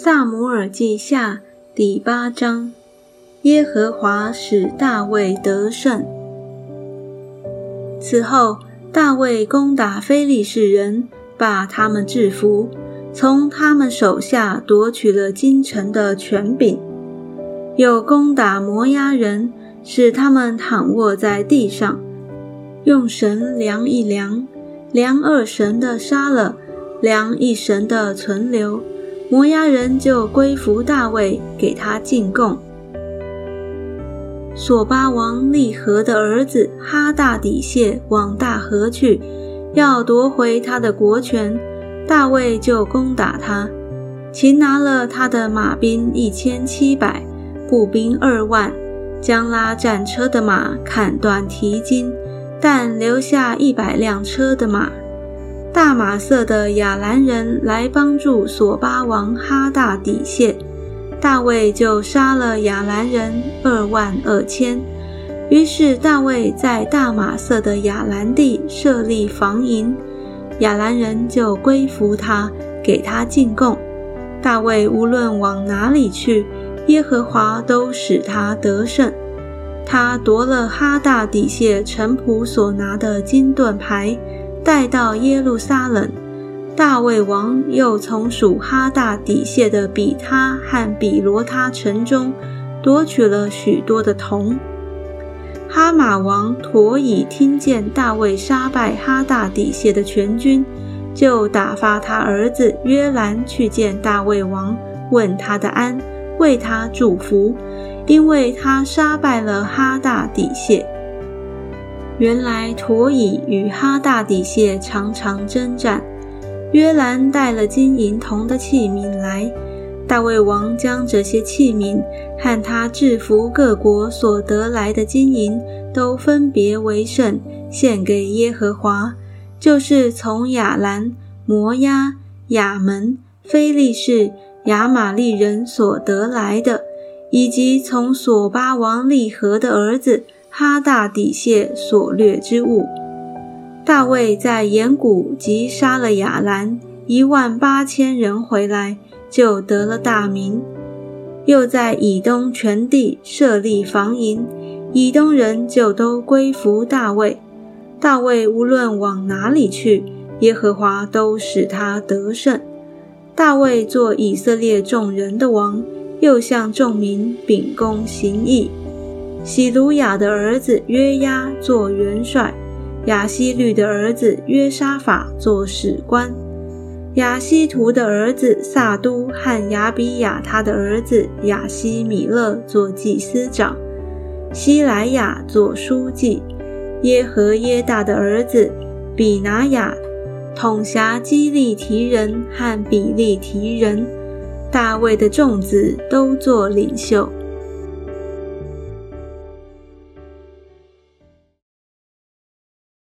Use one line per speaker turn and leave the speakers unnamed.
萨姆尔记下第八章：耶和华使大卫得胜。此后，大卫攻打非利士人，把他们制服，从他们手下夺取了京城的权柄；又攻打摩押人，使他们躺卧在地上，用绳量一量，量二绳的杀了，量一绳的存留。摩押人就归服大卫，给他进贡。索巴王利和的儿子哈大底谢往大河去，要夺回他的国权，大卫就攻打他，擒拿了他的马兵一千七百，步兵二万，将拉战车的马砍断蹄筋，但留下一百辆车的马。大马色的亚兰人来帮助索巴王哈大底谢，大卫就杀了亚兰人二万二千。于是大卫在大马色的亚兰地设立防营，亚兰人就归服他，给他进贡。大卫无论往哪里去，耶和华都使他得胜。他夺了哈大底谢臣仆所拿的金盾牌。带到耶路撒冷，大卫王又从属哈大底谢的比他和比罗他城中夺取了许多的铜。哈马王陀以听见大卫杀败哈大底谢的全军，就打发他儿子约兰去见大卫王，问他的安，为他祝福，因为他杀败了哈大底谢。原来陀以与哈大底谢常常征战。约兰带了金银铜的器皿来，大卫王将这些器皿和他制服各国所得来的金银都分别为圣，献给耶和华，就是从亚兰、摩押、亚门、非利士、亚玛利人所得来的，以及从索巴王利和的儿子。哈大底谢所掠之物，大卫在岩谷即杀了亚兰一万八千人回来，就得了大名。又在以东全地设立防营，以东人就都归服大卫。大卫无论往哪里去，耶和华都使他得胜。大卫做以色列众人的王，又向众民秉公行义。喜鲁雅的儿子约押做元帅，亚希律的儿子约沙法做史官，亚希图的儿子萨都和亚比亚他的儿子亚希米勒做祭司长，希莱亚做书记，耶和耶大的儿子比拿雅统辖基利提人和比利提人，大卫的众子都做领袖。